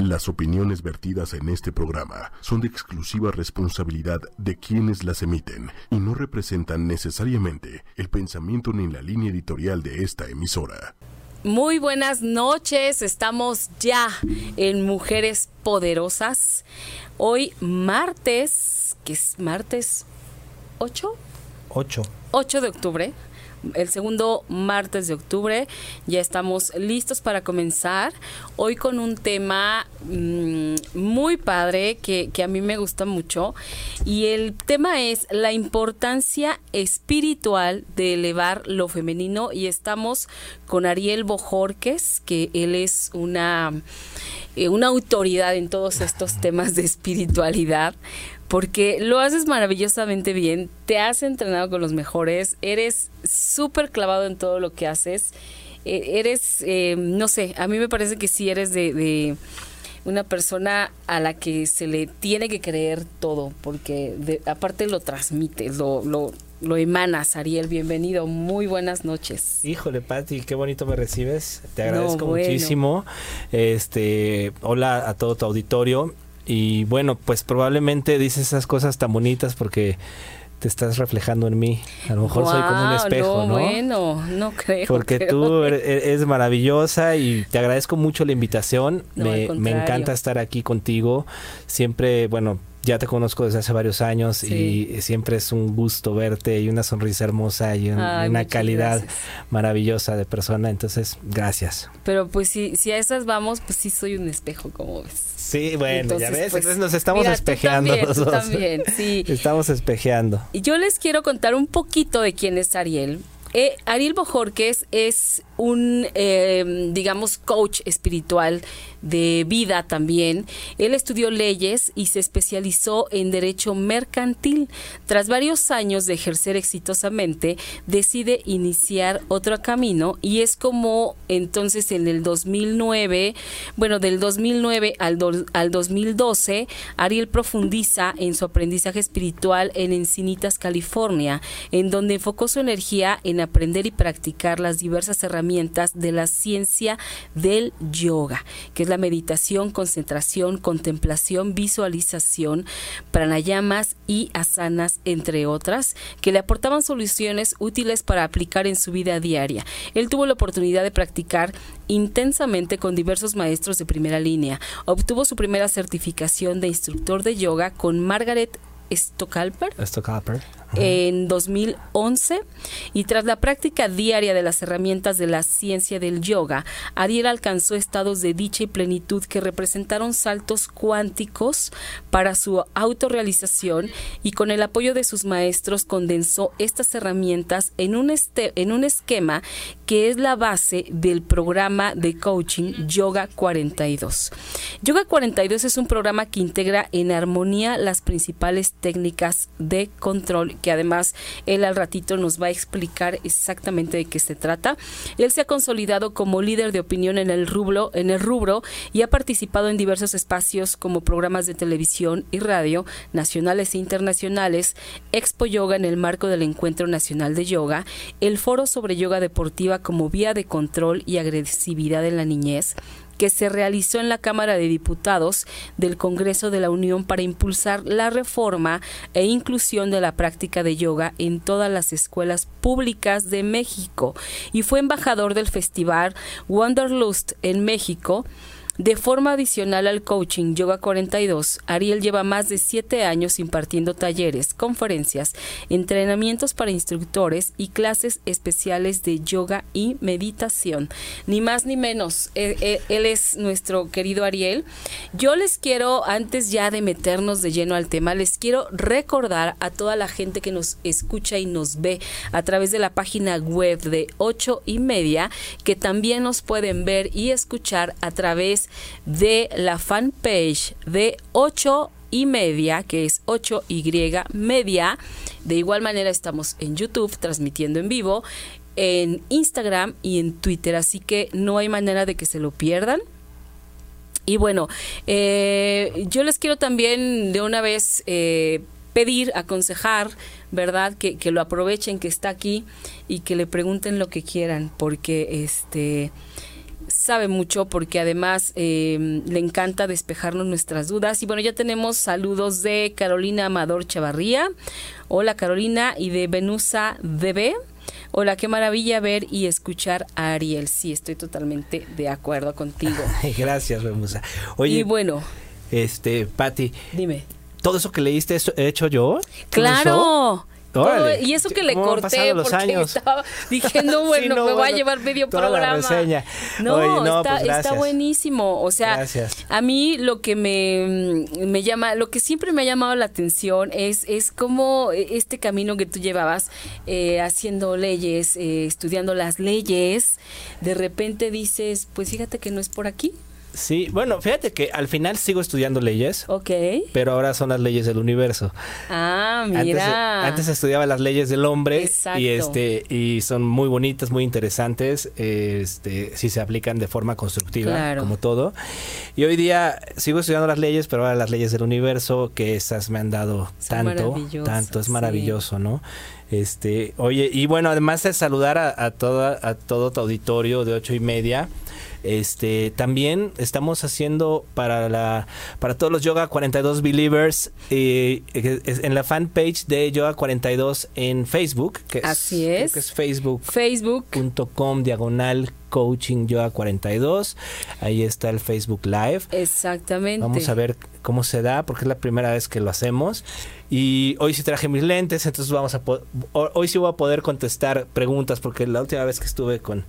Las opiniones vertidas en este programa son de exclusiva responsabilidad de quienes las emiten y no representan necesariamente el pensamiento ni la línea editorial de esta emisora. Muy buenas noches, estamos ya en Mujeres Poderosas. Hoy martes, que es martes 8? 8. 8 de octubre el segundo martes de octubre. Ya estamos listos para comenzar. Hoy con un tema mm, muy padre que, que, a mí me gusta mucho. Y el tema es la importancia espiritual de elevar lo femenino. Y estamos con Ariel Bojorques, que él es una, eh, una autoridad en todos estos temas de espiritualidad porque lo haces maravillosamente bien, te has entrenado con los mejores, eres súper clavado en todo lo que haces, e, eres, eh, no sé, a mí me parece que sí eres de, una persona a la que se le tiene que creer todo, porque aparte lo transmites, lo, lo, lo emanas, Ariel. Bienvenido, muy buenas noches. Híjole, Pati, qué bonito me recibes. Te agradezco muchísimo. Este, hola a todo tu auditorio. Y bueno, pues probablemente dices esas cosas tan bonitas porque te estás reflejando en mí. A lo mejor soy como un espejo, ¿no? Bueno, no creo. Porque tú eres maravillosa y te agradezco mucho la invitación. me, me encanta estar aquí contigo. Siempre, bueno, ya te conozco desde hace varios años y siempre es un gusto verte y una sonrisa hermosa y una calidad maravillosa de persona. Entonces, gracias. Pero pues si, si a esas vamos, pues sí soy un espejo, como ves. Sí, bueno, ya ves, pues, entonces nos estamos espejeando. también, sí. Estamos espejeando. Y yo les quiero contar un poquito de quién es Ariel. Eh, Ariel Bojorques es un, eh, digamos, coach espiritual de vida también. Él estudió leyes y se especializó en derecho mercantil. Tras varios años de ejercer exitosamente, decide iniciar otro camino y es como entonces en el 2009, bueno, del 2009 al, al 2012, Ariel profundiza en su aprendizaje espiritual en Encinitas, California, en donde enfocó su energía en aprender y practicar las diversas herramientas de la ciencia del yoga, que es la meditación, concentración, contemplación, visualización, pranayamas y asanas, entre otras, que le aportaban soluciones útiles para aplicar en su vida diaria. Él tuvo la oportunidad de practicar intensamente con diversos maestros de primera línea. Obtuvo su primera certificación de instructor de yoga con Margaret Stockalper. Stockalper en 2011 y tras la práctica diaria de las herramientas de la ciencia del yoga, Ariel alcanzó estados de dicha y plenitud que representaron saltos cuánticos para su autorrealización y con el apoyo de sus maestros condensó estas herramientas en un, este, en un esquema que es la base del programa de coaching Yoga 42. Yoga 42 es un programa que integra en armonía las principales técnicas de control que además él al ratito nos va a explicar exactamente de qué se trata. Él se ha consolidado como líder de opinión en el rubro, en el rubro y ha participado en diversos espacios como programas de televisión y radio nacionales e internacionales, Expo Yoga en el marco del Encuentro Nacional de Yoga, el Foro sobre Yoga Deportiva como vía de control y agresividad en la niñez, que se realizó en la Cámara de Diputados del Congreso de la Unión para impulsar la reforma e inclusión de la práctica de yoga en todas las escuelas públicas de México. Y fue embajador del Festival Wanderlust en México de forma adicional al coaching Yoga 42, Ariel lleva más de siete años impartiendo talleres, conferencias, entrenamientos para instructores y clases especiales de yoga y meditación. Ni más ni menos, e, e, él, es nuestro querido Ariel. Yo les quiero, antes ya de meternos de lleno al tema, les quiero recordar a toda la gente que nos escucha y nos ve a través de la página web de ocho y media, que también nos pueden ver y escuchar a través de la fanpage de 8 y media, que es 8Y media. De igual manera estamos en YouTube transmitiendo en vivo, en Instagram y en Twitter, así que no hay manera de que se lo pierdan. Y bueno, eh, yo les quiero también de una vez eh, pedir, aconsejar, ¿verdad? Que, que, lo aprovechen, que está aquí y que le pregunten lo que quieran, porque este sabe mucho porque además em, le encanta despejarnos nuestras dudas. Y bueno, ya tenemos saludos de Carolina Amador Chavarría. Hola Carolina y de Venusa DB. Hola, qué maravilla ver y escuchar a Ariel. Sí, estoy totalmente de acuerdo contigo. Gracias, Venusa. Oye, y bueno, este, Patti. Dime. ¿Todo eso que leíste he hecho yo? Claro y eso que le corté porque años? estaba diciendo, bueno, me va a llevar medio programa. No, está, pues está, buenísimo. O sea, a mí lo que me, me, llama, lo que siempre me ha llamado la atención es, es cómo este camino que tú llevabas eh, haciendo leyes, eh, estudiando las leyes, de repente dices, pues fíjate que no es por aquí. Sí, bueno, fíjate que al final sigo estudiando leyes. Ok. Pero ahora son las leyes del universo. Ah, mira. Antes, estudiaba las leyes del hombre. Exacto. Y este, y son muy bonitas, muy interesantes. Este, si se aplican de forma constructiva, como todo. Y hoy día sigo estudiando las leyes, pero ahora las leyes del universo, que esas me han dado tanto, tanto, es maravilloso, ¿no? Este, oye, y bueno, además de saludar a, a, toda, a todo tu auditorio de ocho y media. Este, también estamos haciendo para la para todos los Yoga 42 Believers eh, en la fanpage de Yoga 42 en Facebook, que Así es. es Facebook. Facebook.com diagonal coaching yoga 42. Ahí está el Facebook Live. Exactamente. Vamos a ver cómo se da porque es la primera vez que lo hacemos. Y hoy sí traje mis lentes, entonces vamos a hoy sí voy a poder contestar preguntas porque la última vez que estuve con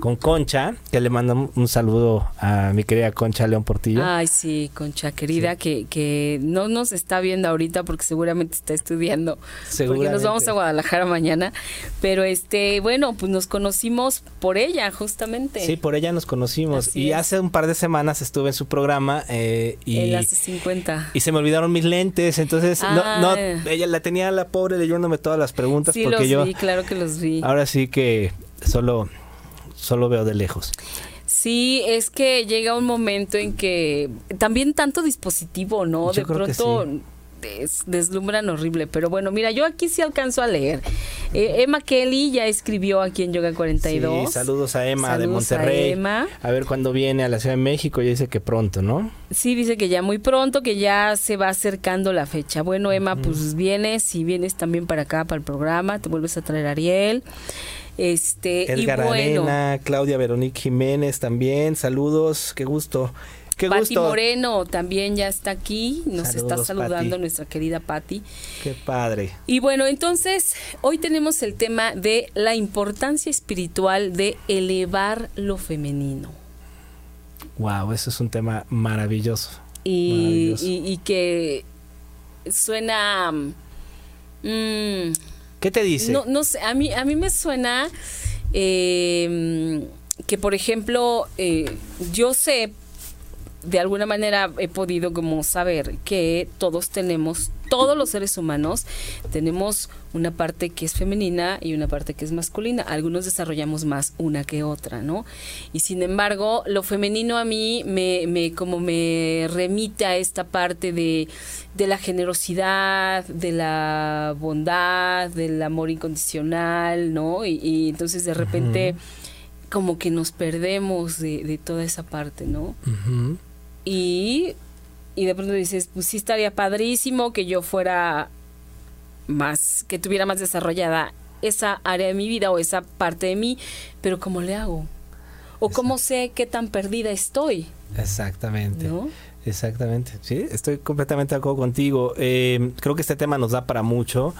con Concha, que le mando un saludo a mi querida Concha León Portillo. Ay, sí, Concha querida, que, que no nos está viendo ahorita porque seguramente está estudiando. Porque nos vamos a Guadalajara mañana. Pero este, bueno, pues nos conocimos por ella, justamente. Sí, por ella nos conocimos. y hace un par de semanas estuve en su programa. Eh, y, en 50. Y se me olvidaron mis lentes, entonces no, no, ah. ella la tenía la pobre leyéndome todas las preguntas. Sí, porque los yo, vi, claro que los vi. Ahora sí que solo solo veo de lejos. Sí, es que llega un momento en que también tanto dispositivo, ¿no? de pronto deslumbran horrible, pero bueno, mira, yo aquí sí alcanzo a leer. Eh, Emma Kelly ya escribió aquí en Yoga 42. Sí, saludos a Emma de Monterrey. A, Emma. a ver cuándo viene a la Ciudad de México, ya dice que pronto, ¿no? Sí, dice que ya muy pronto, que ya se va acercando la fecha. Bueno, Emma, pues vienes, si vienes también para acá, para el programa, te vuelves a traer a Ariel. Este, Edgar y bueno, Arena, Claudia Veronique Jiménez también, saludos, qué gusto. Qué Pati Moreno también ya está aquí, nos está saludando nuestra querida Patti. Qué padre. Y bueno, entonces hoy tenemos el tema de la importancia espiritual de elevar lo femenino. Wow, eso es un tema maravilloso. Y, Y, que suena mm, ¿Qué te dice? No, no sé, a mí, a mí me suena eh, que, por ejemplo, eh, yo sé de alguna manera he podido como saber que todos tenemos, todos los seres humanos tenemos una parte que es femenina y una parte que es masculina. Algunos desarrollamos más una que otra, ¿no? Y sin embargo, lo femenino a mí me, me como me remite a esta parte de, de la generosidad, de la bondad, del amor incondicional, ¿no? Y, entonces de repente como que nos perdemos de, de toda esa parte, ¿no? Y, y de pronto dices, pues sí estaría padrísimo que yo fuera más, que tuviera más desarrollada esa área de mi vida o esa parte de mí, pero ¿cómo le hago? ¿O cómo sé qué tan perdida estoy? Exactamente. Exactamente, sí, estoy completamente de acuerdo contigo. Eh, creo que este tema nos da para mucho.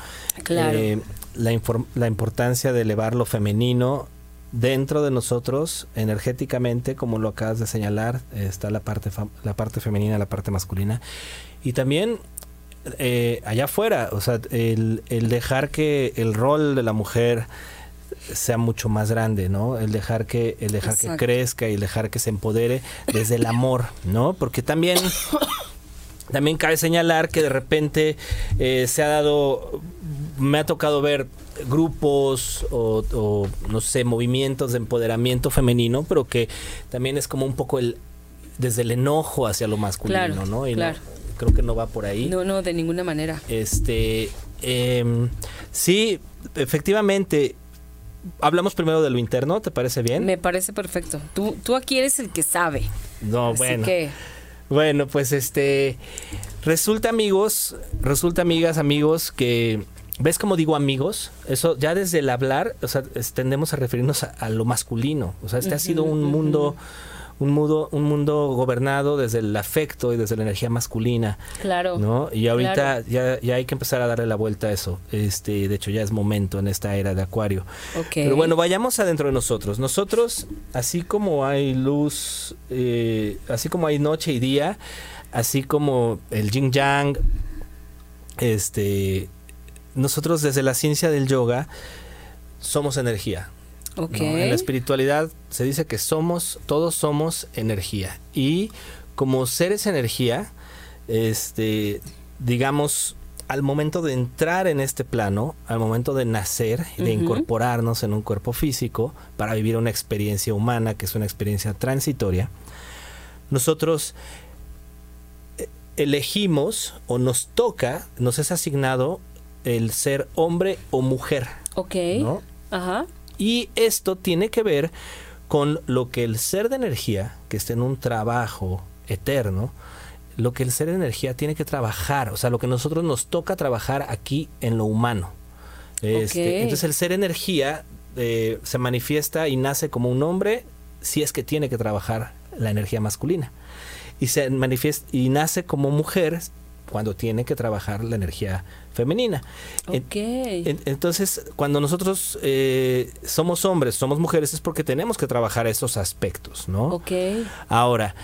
Claro. Eh, la, la importancia de elevar lo femenino dentro de nosotros energéticamente, como lo acabas de señalar, está la parte, la parte femenina, la parte masculina. Y también eh, allá afuera, o sea, el, el, dejar que el rol de la mujer sea mucho más grande, ¿no? El dejar que el dejar que crezca y el dejar que se empodere desde el amor, ¿no? Porque también también cabe señalar que de repente eh, se ha dado me ha tocado ver grupos o, no sé, movimientos de empoderamiento femenino, pero que también es como un poco el desde el enojo hacia lo masculino, ¿no? Y creo que no va por ahí. No, no, de ninguna manera. Este, em, sí, efectivamente, hablamos primero de lo interno, ¿te parece bien? Me parece perfecto. Tú, tú aquí eres el que sabe. No, bueno. Bueno, pues este resulta amigos, resulta amigas, amigos que ¿Ves cómo digo amigos? Eso ya desde el hablar, o sea, tendemos a referirnos a, lo masculino. O sea, este ha sido un mundo un mundo, un mundo gobernado desde el afecto y desde la energía masculina. Claro. ¿no? Y ahorita ya, ya hay que empezar a darle la vuelta a eso. Este, de hecho, ya es momento en esta era de Acuario. Pero bueno, vayamos adentro de nosotros. Nosotros, así como hay luz, eh, así como hay noche y día, así como el yin yang, este, nosotros desde la ciencia del yoga somos energía. En la espiritualidad se dice que somos, todos somos energía. Y como seres energía, este, digamos, al momento de entrar en este plano, al momento de nacer, de incorporarnos en un cuerpo físico para vivir una experiencia humana, que es una experiencia transitoria, nosotros eh, elegimos o nos toca, nos es asignado el ser hombre o mujer. Ok. Ajá. Y esto tiene que ver con lo que el ser de energía, que está en un trabajo eterno, lo que el ser de energía tiene que trabajar, o sea, lo que nosotros nos toca trabajar aquí en lo humano. Este, entonces el ser energía eh, se manifiesta y nace como un hombre si es que tiene que trabajar la energía masculina. Y se manifiesta y nace como mujer cuando tiene que trabajar la energía femenina. entonces, cuando nosotros eh, somos hombres, somos mujeres, es porque tenemos que trabajar esos aspectos, ¿no? Ahora,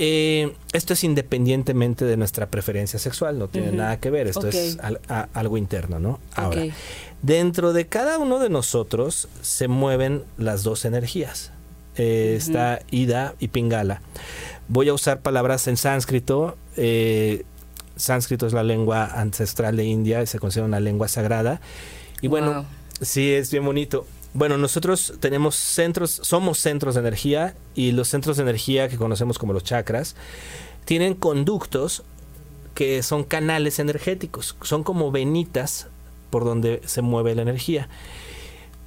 eh, esto es independientemente de nuestra preferencia sexual, no tiene nada que ver, esto es algo interno, ¿no? Ahora, dentro de cada uno de nosotros se mueven las dos energías. Eh, está Ida y Pingala. Voy a usar palabras en sánscrito sánscrito es la lengua ancestral de India, y se considera una lengua sagrada. Y bueno, sí, es bien bonito. Bueno, nosotros tenemos centros, somos centros de energía y los centros de energía que conocemos como los chakras tienen conductos que son canales energéticos, son como venitas por donde se mueve la energía.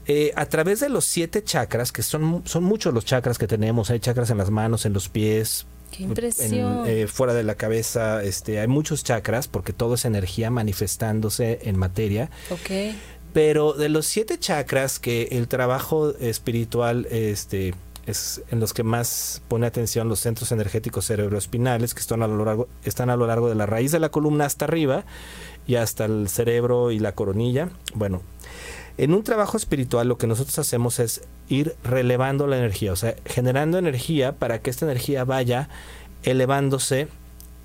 Eh, a través de los siete chakras, que son, son muchos los chakras que tenemos, hay chakras en las manos, en los pies, Qué impresión. Eh, fuera de la cabeza, este, hay muchos chakras porque todo es energía manifestándose en materia. Ok. Pero de los siete chakras que el trabajo espiritual, este, es en los que más pone atención los centros energéticos cerebroespinales que están a lo largo, están a lo largo de la raíz de la columna hasta arriba y hasta el cerebro y la coronilla. Bueno, en un trabajo espiritual lo que nosotros hacemos es ir relevando la energía, o sea, generando energía para que esta energía vaya elevándose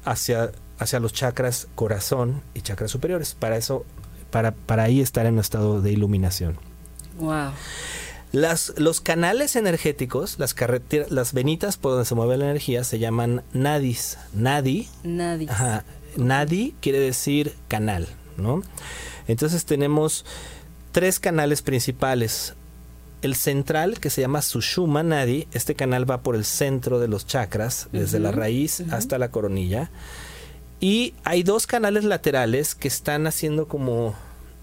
hacia, hacia los chakras corazón y chakras superiores. Para eso, para, para ahí estar en un estado de iluminación. Wow. Las, los canales energéticos, las las venitas por donde se mueve la energía se llaman nadis. Nadi. Nadi. Ajá. Nadi quiere decir canal, ¿no? Entonces tenemos tres canales principales. El central, que se llama Sushuma Nadi, este canal va por el centro de los chakras, desde la raíz hasta la coronilla. Y hay dos canales laterales que están haciendo como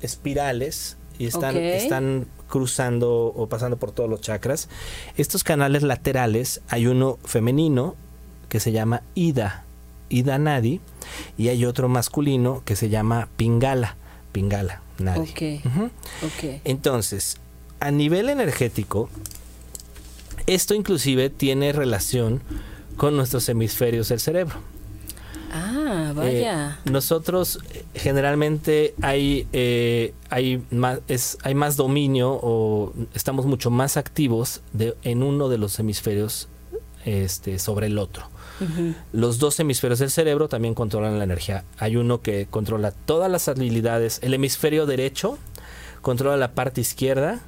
espirales y están, están cruzando o pasando por todos los chakras. Estos canales laterales, hay uno femenino que se llama Ida, Ida Nadi, y hay otro masculino que se llama Pingala, Pingala. Nadie. Entonces, a nivel energético, esto inclusive tiene relación con nuestros hemisferios del cerebro. Ah, vaya. Eh, nosotros eh, generalmente hay, eh, hay, más, es, hay más dominio o estamos mucho más activos de, en uno de los hemisferios este, sobre el otro. Los dos hemisferios del cerebro también controlan la energía. Hay uno que controla todas las habilidades. El hemisferio derecho controla la parte izquierda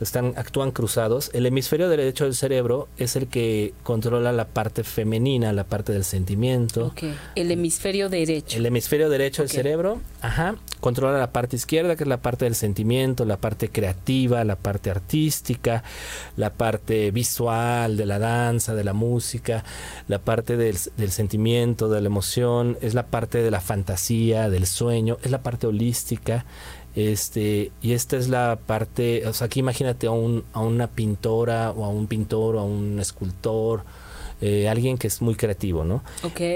están, actúan cruzados. El hemisferio derecho del cerebro es el que controla la parte femenina, la parte del sentimiento. El hemisferio derecho. El hemisferio derecho del cerebro, ajá, controla la parte izquierda, que es la parte del sentimiento, la parte creativa, la parte artística, la parte visual, de la danza, de la música, la parte del, del sentimiento, de la emoción, es la parte de la fantasía, del sueño, es la parte holística Este, y esta es la parte, o sea, aquí imagínate a, un, a una pintora o a un pintor o a un escultor, eh, alguien que es muy creativo, ¿no?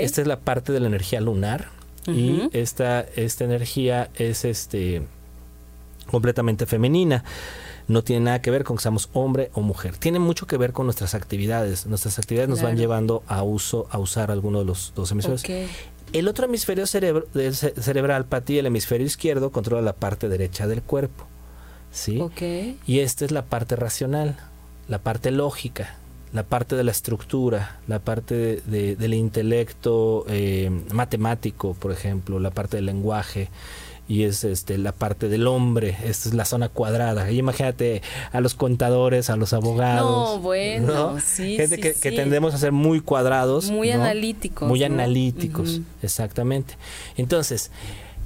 Esta es la parte de la energía lunar y esta, esta energía es este completamente femenina no tiene nada que ver con que seamos hombre o mujer. Tiene mucho que ver con nuestras actividades. Nuestras actividades nos van llevando a uso, a usar alguno de los dos hemisferios. El otro hemisferio cerebral, Pati, el hemisferio izquierdo, controla la parte derecha del cuerpo. ¿Sí? Y esta es la parte racional, la parte lógica, la parte de la estructura, la parte del intelecto eh, matemático, por ejemplo, la parte del lenguaje y es este la parte del hombre, esta es la zona cuadrada. Y imagínate a los contadores, a los abogados. No, bueno, sí. Gente que, tendemos a ser muy cuadrados. Muy analíticos. Muy analíticos, exactamente. Entonces,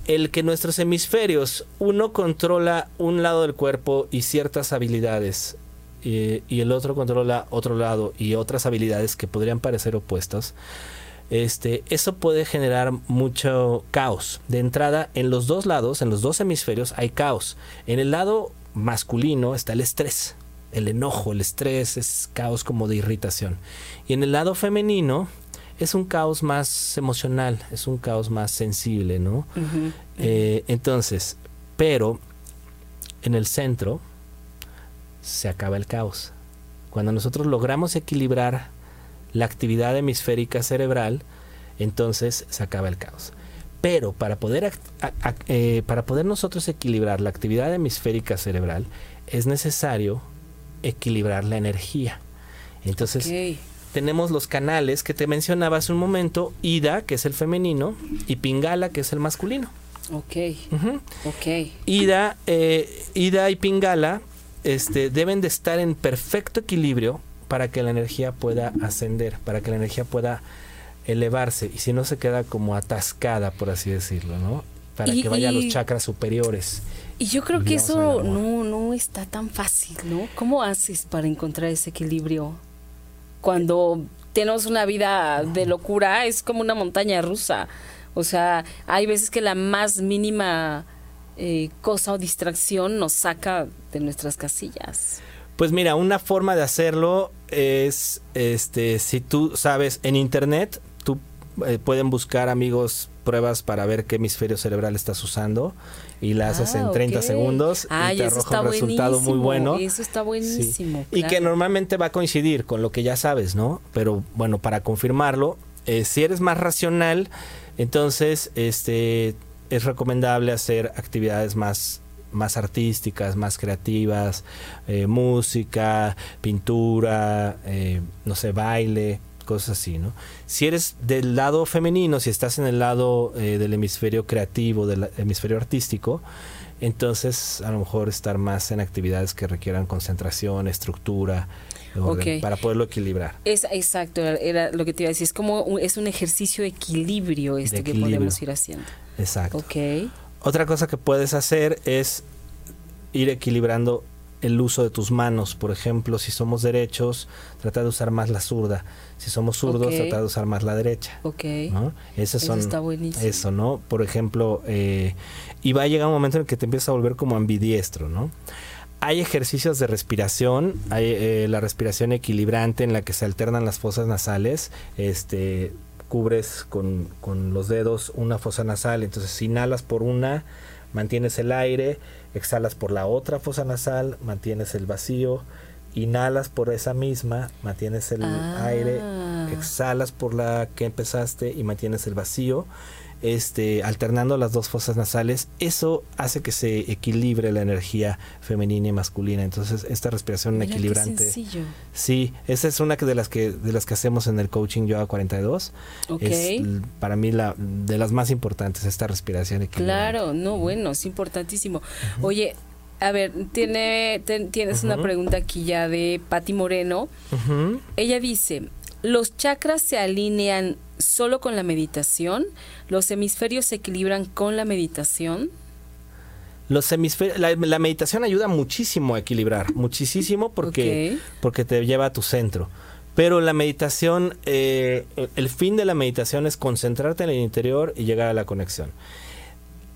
el que nuestros hemisferios, uno controla un lado del cuerpo y ciertas habilidades, y, y el otro controla otro lado y otras habilidades que podrían parecer opuestas este, eso puede generar mucho caos. De entrada, en los dos lados, en los dos hemisferios, hay caos. En el lado masculino está el estrés, el enojo, el estrés, es caos como de irritación. Y en el lado femenino es un caos más emocional, es un caos más sensible, ¿no? Eh, entonces, pero en el centro se acaba el caos. Cuando nosotros logramos equilibrar la actividad hemisférica cerebral, entonces se acaba el caos. Pero para poder, eh, para poder nosotros equilibrar la actividad hemisférica cerebral, es necesario equilibrar la energía. Entonces, tenemos los canales que te mencionaba hace un momento, Ida, que es el femenino, y Pingala, que es el masculino. Ok. Ida, eh, Ida y Pingala este, deben de estar en perfecto equilibrio para que la energía pueda ascender, para que la energía pueda elevarse y si no se queda como atascada, por así decirlo, ¿no? Para que vaya a los chakras superiores. Y yo creo que eso no, no está tan fácil, ¿no? ¿Cómo haces para encontrar ese equilibrio? Cuando tenemos una vida de locura, es como una montaña rusa. O sea, hay veces que la más mínima eh, cosa o distracción nos saca de nuestras casillas. Pues mira, una forma de hacerlo es, este, si tú sabes, en internet, tú eh, pueden buscar amigos pruebas para ver qué hemisferio cerebral estás usando y la haces en 30 ah, segundos y te arroja un resultado muy bueno. Eso está buenísimo. Y que normalmente va a coincidir con lo que ya sabes, ¿no? Pero bueno, para confirmarlo, eh, si eres más racional, entonces este es recomendable hacer actividades más más artísticas, más creativas, eh, música, pintura, eh, no sé, baile, cosas así, ¿no? Si eres del lado femenino, si estás en el lado eh, del hemisferio creativo, del hemisferio artístico, entonces a lo mejor estar más en actividades que requieran concentración, estructura, para poderlo equilibrar. Es, exacto, era lo que te iba a decir, es como es un ejercicio de equilibrio este que podemos ir haciendo. Exacto. Ok. Otra cosa que puedes hacer es ir equilibrando el uso de tus manos. Por ejemplo, si somos derechos, trata de usar más la zurda. Si somos zurdos, trata de usar más la derecha. Ok. Eso está buenísimo. Eso, ¿no? Por ejemplo, eh, y va a llegar un momento en el que te empiezas a volver como ambidiestro, ¿no? Hay ejercicios de respiración, hay eh, la respiración equilibrante en la que se alternan las fosas nasales. Este, cubres con, con los dedos una fosa nasal, entonces inhalas por una, mantienes el aire, exhalas por la otra fosa nasal, mantienes el vacío, inhalas por esa misma, mantienes el aire, ah. exhalas por la que empezaste y mantienes el vacío este, alternando las dos fosas nasales, eso hace que se equilibre la energía femenina y masculina. Entonces, esta respiración equilibrante. Sí, esa es una de las que de las que hacemos en el coaching Yoga 42. Es para mí la de las más importantes esta respiración equilibrante. Claro, no, bueno, es importantísimo. Oye, a ver, tiene, tienes una pregunta aquí ya de Patti Moreno. Ella dice, ¿los chakras se alinean solo con la meditación? ¿Los hemisferios se equilibran con la meditación? Los hemisferios, la, meditación ayuda muchísimo a equilibrar, muchísimo porque, porque te lleva a tu centro. Pero la meditación, eh, el fin de la meditación es concentrarte en el interior y llegar a la conexión.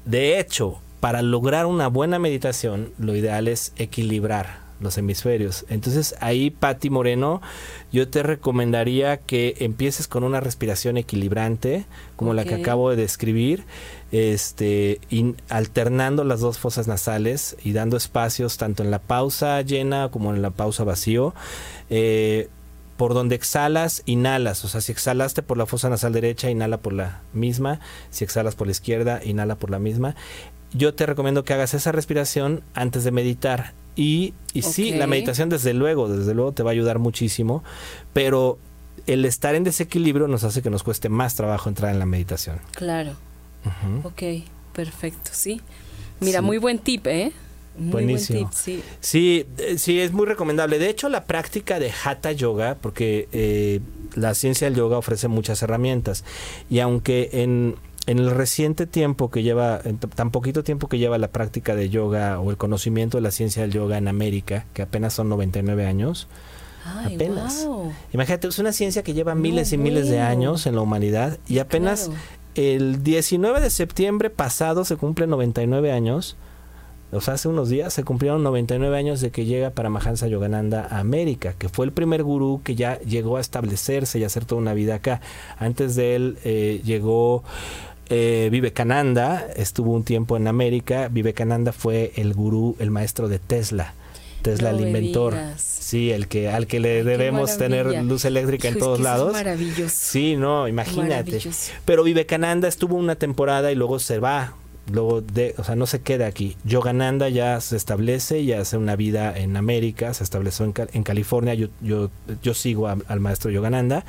De hecho, para lograr una buena meditación, lo ideal es equilibrar los hemisferios. Entonces ahí, Patti Moreno, yo te recomendaría que empieces con una respiración equilibrante, como la que acabo de describir, este, alternando las dos fosas nasales y dando espacios tanto en la pausa llena como en la pausa vacío. Eh, por donde exhalas, inhalas. O sea, si exhalaste por la fosa nasal derecha, inhala por la misma. Si exhalas por la izquierda, inhala por la misma. Yo te recomiendo que hagas esa respiración antes de meditar. Y, y sí, la meditación desde luego, desde luego te va a ayudar muchísimo, pero el estar en desequilibrio nos hace que nos cueste más trabajo entrar en la meditación. Claro. Ok, perfecto, sí. Mira, muy buen tip, ¿eh? Buenísimo. sí. sí. Eh, sí, es muy recomendable. De hecho, la práctica de Hatha Yoga, porque eh, la ciencia del yoga ofrece muchas herramientas, y aunque en, en el reciente tiempo que lleva, en tan poquito tiempo que lleva la práctica de yoga o el conocimiento de la ciencia del yoga en América, que apenas son 99 años, apenas. Imagínate, es una ciencia que lleva miles y miles de años en la humanidad y apenas el 19 de septiembre pasado se cumplen 99 años o sea, hace unos días se cumplieron 99 años de que llega Paramahansa Yogananda a América, que fue el primer gurú que ya llegó a establecerse y hacer toda una vida acá. Antes de él eh, llegó eh, Vivekananda, estuvo un tiempo en América. Vivekananda fue el gurú, el maestro de Tesla. Tesla, el inventor. Sí, el que al que le debemos tener luz eléctrica en todos lados. maravilloso. Sí, no, imagínate. Pero Vivekananda estuvo una temporada y luego se va luego de, o sea, no se queda aquí. Yogananda ya se establece, ya hace una vida en América, se estableció en, en California, yo, yo, yo sigo al maestro Yogananda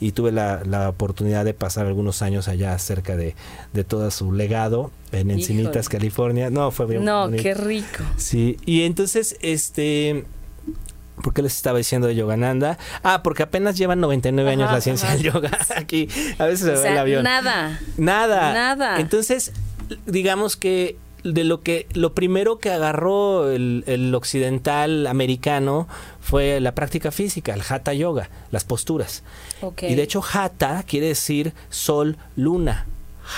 y tuve la, la, oportunidad de pasar algunos años allá cerca de, de todo su legado en Encinitas, California. No, fue bien No, qué rico. Sí, y entonces, este... ¿Por qué les estaba diciendo de Yogananda? Ah, porque apenas llevan 99 años la ciencia del yoga. Aquí a veces se ve el avión. Nada. Nada. Nada. Entonces, digamos que de lo que lo primero que agarró el, occidental americano fue la práctica física, el hatha yoga, las posturas. Y de hecho hatha quiere decir sol, luna.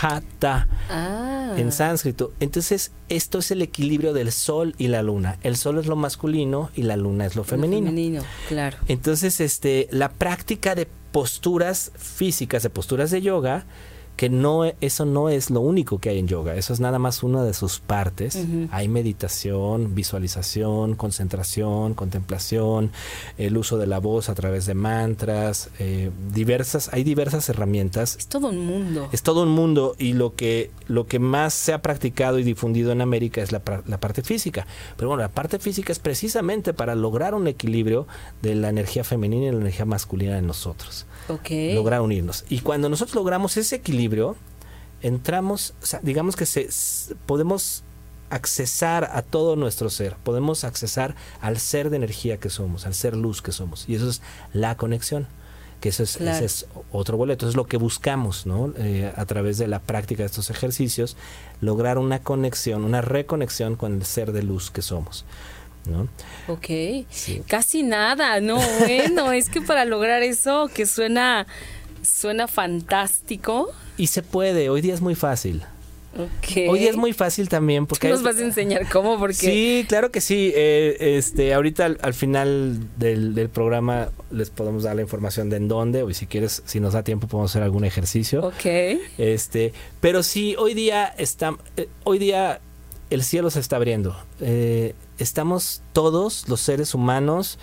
Hatha ah. en sánscrito. Entonces, esto es el equilibrio del sol y la luna. El sol es lo masculino y la luna es lo femenino. femenino, claro. Entonces, este, la práctica de posturas físicas, de posturas de yoga, que no eso no es lo único que hay en yoga, eso es nada más una de sus partes. Hay meditación, visualización, concentración, contemplación, el uso de la voz a través de mantras, eh, diversas, hay diversas herramientas. Es todo un mundo. Es todo un mundo y lo que lo que más se ha practicado y difundido en América es la, la parte física. Pero bueno, la parte física es precisamente para lograr un equilibrio de la energía femenina y la energía masculina en nosotros lograr unirnos. Y cuando nosotros logramos ese equilibrio, entramos, digamos que se, podemos accesar a todo nuestro ser, podemos accesar al ser de energía que somos, al ser luz que somos. Y eso es la conexión, que eso es, ese es otro boleto, es lo que buscamos, ¿no? Eh, a través de la práctica de estos ejercicios, lograr una conexión, una reconexión con el ser de luz que somos. ¿No? Ok, casi nada, no, bueno, es que para lograr eso que suena, suena fantástico. Y se puede, hoy día es muy fácil. Hoy día es muy fácil también porque... nos vas a enseñar cómo? Porque... Sí, claro que sí. Eh, este, ahorita al, final del, programa les podemos dar la información de en dónde o si quieres, si nos da tiempo podemos hacer algún ejercicio. Ok. Este, pero sí, hoy día está, eh, hoy día el cielo se está abriendo. Eh, estamos todos los seres humanos,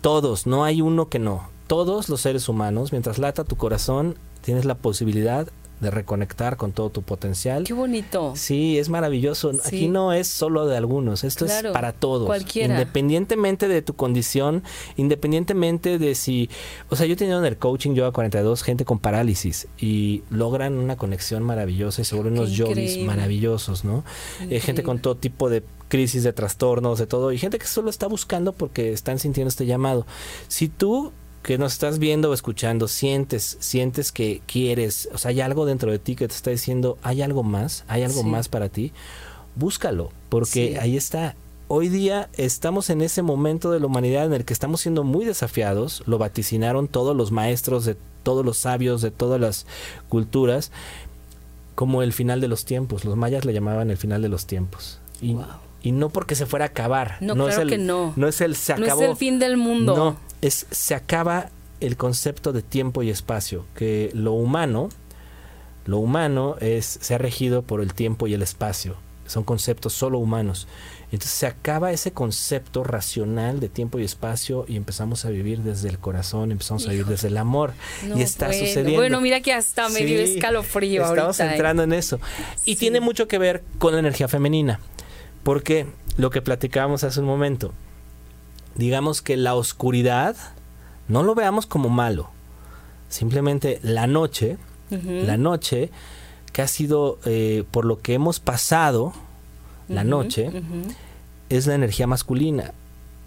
todos, no hay uno que no. Todos los seres humanos, mientras lata tu corazón, tienes la posibilidad de reconectar con todo tu potencial. Qué bonito. Sí, es maravilloso. Aquí no es solo de algunos, esto es para todos. Cualquiera. Independientemente de tu condición, independientemente de si, o sea, yo he tenido en el coaching yo a 42 gente con parálisis y logran una conexión maravillosa y se vuelven unos yogis maravillosos, ¿no? Eh, gente con todo tipo de crisis de trastornos, de todo, y gente que solo está buscando porque están sintiendo este llamado. Si tú que nos estás viendo o escuchando, sientes, sientes que quieres, o sea, hay algo dentro de ti que te está diciendo, hay algo más, hay algo más para ti, búscalo, porque ahí está. Hoy día estamos en ese momento de la humanidad en el que estamos siendo muy desafiados, lo vaticinaron todos los maestros de todos los sabios de todas las culturas, como el final de los tiempos. Los mayas le llamaban el final de los tiempos. Y, y no porque se fuera a acabar. No, claro es el, que no. No es el se acabó. No es el fin del mundo. No, es se acaba el concepto de tiempo y espacio, que lo humano, lo humano es se ha regido por el tiempo y el espacio. Son conceptos solo humanos. Entonces se acaba ese concepto racional de tiempo y espacio y empezamos a vivir desde el corazón, empezamos a vivir desde el amor. y está sucediendo. Bueno, mira que hasta me dio escalofrío. Estamos ¿eh? entrando en eso. Y tiene mucho que ver con la energía femenina. Porque lo que platicábamos hace un momento, digamos que la oscuridad no lo veamos como malo. Simplemente la noche, la noche que ha sido eh, por lo que hemos pasado, la noche, es la energía masculina,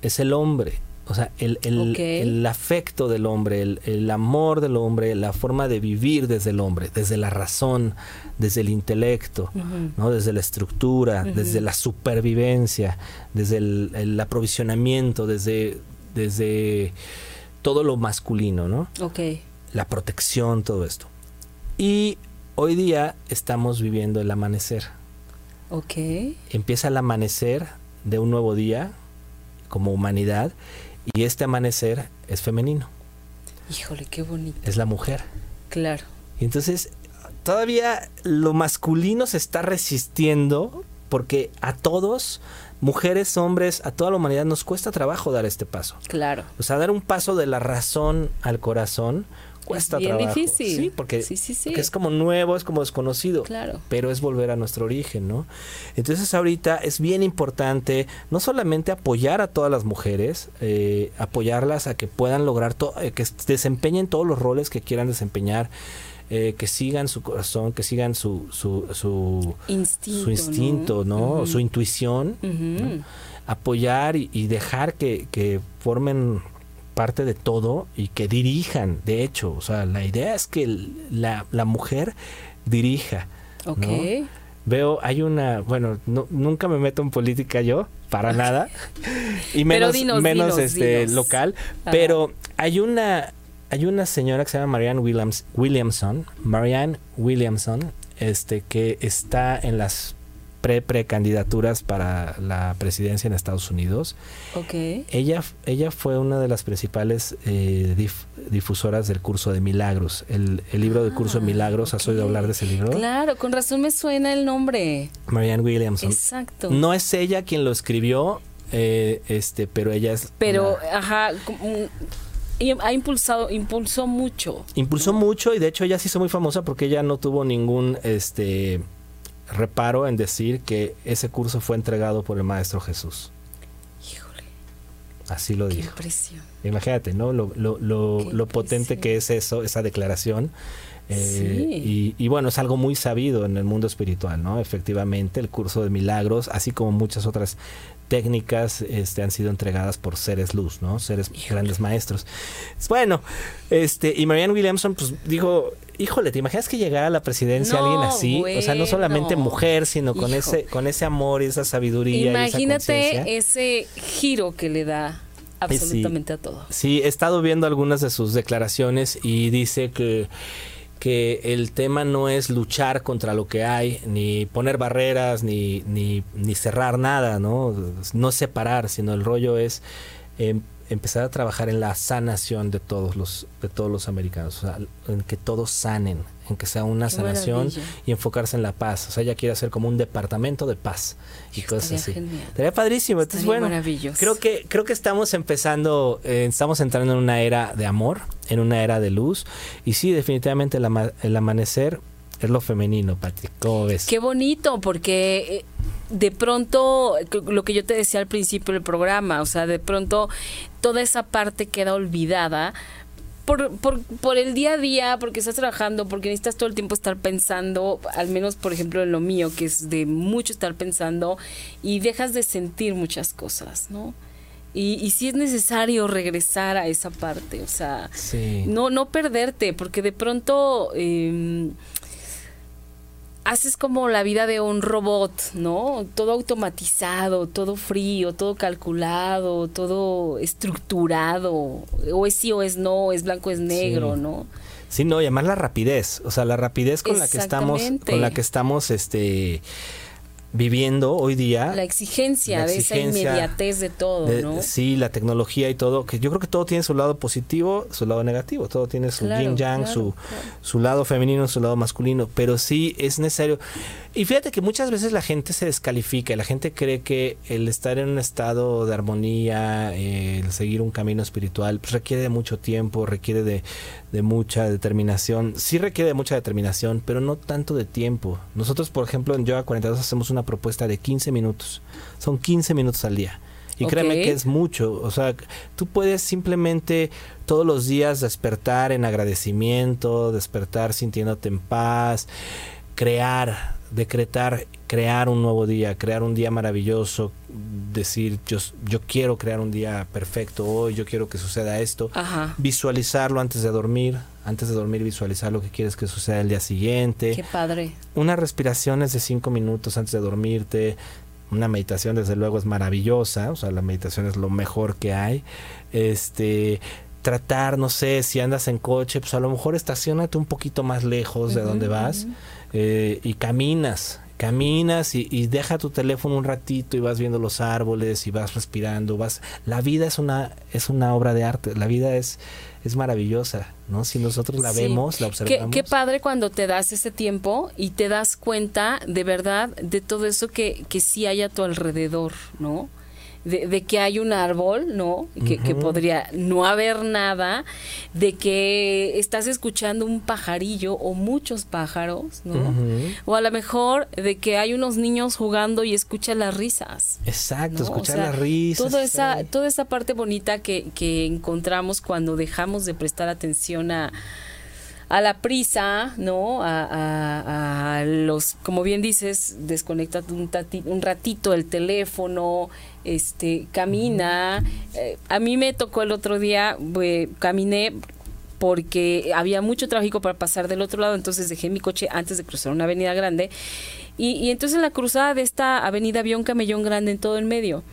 es el hombre. O sea, el, el, afecto del hombre, el, amor del hombre, la forma de vivir desde el hombre, desde la razón, desde el intelecto, ¿no? desde la estructura, desde la supervivencia, desde el, aprovisionamiento, desde, desde todo lo masculino, ¿no? La protección, todo esto. Y hoy día estamos viviendo el amanecer. Ok. Empieza el amanecer de un nuevo día como humanidad y este amanecer es femenino. Híjole, qué bonito. Es la mujer. Claro. Y entonces todavía lo masculino se está resistiendo porque a todos, mujeres, hombres, a toda la humanidad nos cuesta trabajo dar este paso. Claro. O sea, dar un paso de la razón al corazón cuesta es bien difícil. Sí, porque, es como nuevo, es como desconocido. Claro. Pero es volver a nuestro origen, ¿no? Entonces ahorita es bien importante no solamente apoyar a todas las mujeres, eh, apoyarlas a que puedan lograr, eh, que desempeñen todos los roles que quieran desempeñar. Eh, que sigan su corazón, que sigan su, su, su instinto, su, instinto, ¿no? su intuición, apoyar y, y dejar que, que formen parte de todo y que dirijan, de hecho, o sea, la idea es que la, la mujer dirija. Ok. Veo, hay una, bueno, no, nunca me meto en política yo, para nada, y menos, menos este local, pero hay una, hay una señora que se llama Marianne Williams, Williamson, Marianne Williamson, este, que está en las pre-precandidaturas para la presidencia en Estados Unidos. Okay. Ella, ella fue una de las principales eh, difusoras del curso de milagros. El, libro de curso de ah, milagros, ¿has oído hablar de ese libro? Claro, con razón me suena el nombre. Marianne Williamson. Exacto. No es ella quien lo escribió, eh, este, pero ella es. Pero, ajá. ha impulsado, impulsó mucho. Impulsó mucho y de hecho ella se hizo muy famosa porque ella no tuvo ningún, este, reparo en decir que ese curso fue entregado por el Maestro Jesús. Híjole. Así lo Qué dijo. Impresión. Imagínate, ¿no? Lo, lo, lo, potente que es eso, esa declaración. Eh, y, y, bueno, es algo muy sabido en el mundo espiritual, ¿no? Efectivamente, el curso de milagros, así como muchas otras técnicas este, han sido entregadas por seres luz, ¿no? Seres grandes maestros. Bueno, este, y Marianne Williamson, pues dijo, híjole, ¿te imaginas que llegara a la presidencia alguien así? O sea, no solamente mujer, sino con ese, con ese amor y esa sabiduría. Imagínate ese giro que le da absolutamente a todo. Sí, he estado viendo algunas de sus declaraciones y dice que que el tema no es luchar contra lo que hay, ni poner barreras, ni, ni, ni cerrar nada, ¿no? No separar, sino el rollo es em, empezar a trabajar en la sanación de todos los, de todos los americanos, o sea, en que todos sanen, en que sea una sanación y enfocarse en la paz. O sea, ella quiere hacer como un departamento de paz y cosas así. Sería padrísimo. Entonces, bueno, creo que, creo que estamos empezando, eh, estamos entrando en una era de amor, en una era de luz. Y sí, definitivamente el, el amanecer es lo femenino, Patrick. ¿Cómo ves? Qué bonito, porque eh, de pronto, lo que yo te decía al principio del programa, o sea, de pronto toda esa parte queda olvidada por, por, por, el día a día, porque estás trabajando, porque necesitas todo el tiempo estar pensando, al menos por ejemplo en lo mío, que es de mucho estar pensando, y dejas de sentir muchas cosas, ¿no? Y, y si es necesario regresar a esa parte, o sea, no, no perderte, porque de pronto... Eh, haces como la vida de un robot, ¿no? Todo automatizado, todo frío, todo calculado, todo estructurado. O es sí o es no, es blanco, es negro, ¿no? Sí, no, y además la rapidez, o sea, la rapidez con la que estamos, con la que estamos, este, viviendo hoy día. La exigencia, de esa inmediatez de todo, ¿no? Sí, la tecnología y todo, que yo creo que todo tiene su lado positivo, su lado negativo, todo tiene su yin yang, su, su lado femenino, su lado masculino, pero sí es necesario. Y fíjate que muchas veces la gente se descalifica, la gente cree que el estar en un estado de armonía, el seguir un camino espiritual, pues requiere de mucho tiempo, requiere de, de mucha determinación. Sí requiere de mucha determinación, pero no tanto de tiempo. Nosotros, por ejemplo, en Yoga 42 hacemos una propuesta de 15 minutos. Son 15 minutos al día. Y créeme que es mucho. O sea, tú puedes simplemente todos los días despertar en agradecimiento, despertar sintiéndote en paz, crear, decretar, crear un nuevo día, crear un día maravilloso, decir yo, yo quiero crear un día perfecto hoy, yo quiero que suceda esto, visualizarlo antes de dormir, antes de dormir visualizar lo que quieres que suceda el día siguiente. Qué padre. Unas respiraciones de cinco minutos antes de dormirte, una meditación desde luego es maravillosa, o sea, la meditación es lo mejor que hay. Este, tratar, no sé, si andas en coche, pues a lo mejor estacionate un poquito más lejos de donde vas eh, y caminas, caminas y, deja tu teléfono un ratito y vas viendo los árboles y vas respirando, vas la vida es una es una obra de arte, la vida es es maravillosa, ¿no? Si nosotros la vemos, la observamos. Qué, qué, padre cuando te das ese tiempo y te das cuenta de verdad de todo eso que, que sí hay a tu alrededor, ¿no? De, que hay un árbol, ¿no? Que, podría no haber nada, de que estás escuchando un pajarillo o muchos pájaros, ¿no? O a lo mejor de que hay unos niños jugando y escuchas las risas. Exacto, escuchar las risas. Toda esa, toda esa parte bonita que, que encontramos cuando dejamos de prestar atención a a la prisa, ¿no? A, a, los, como bien dices, desconecta un, un ratito el teléfono, este, camina. Eh, a mí me tocó el otro día, caminé porque había mucho tráfico para pasar del otro lado, entonces dejé mi coche antes de cruzar una avenida grande. Y, y entonces en la cruzada de esta avenida había un camellón grande en todo el medio.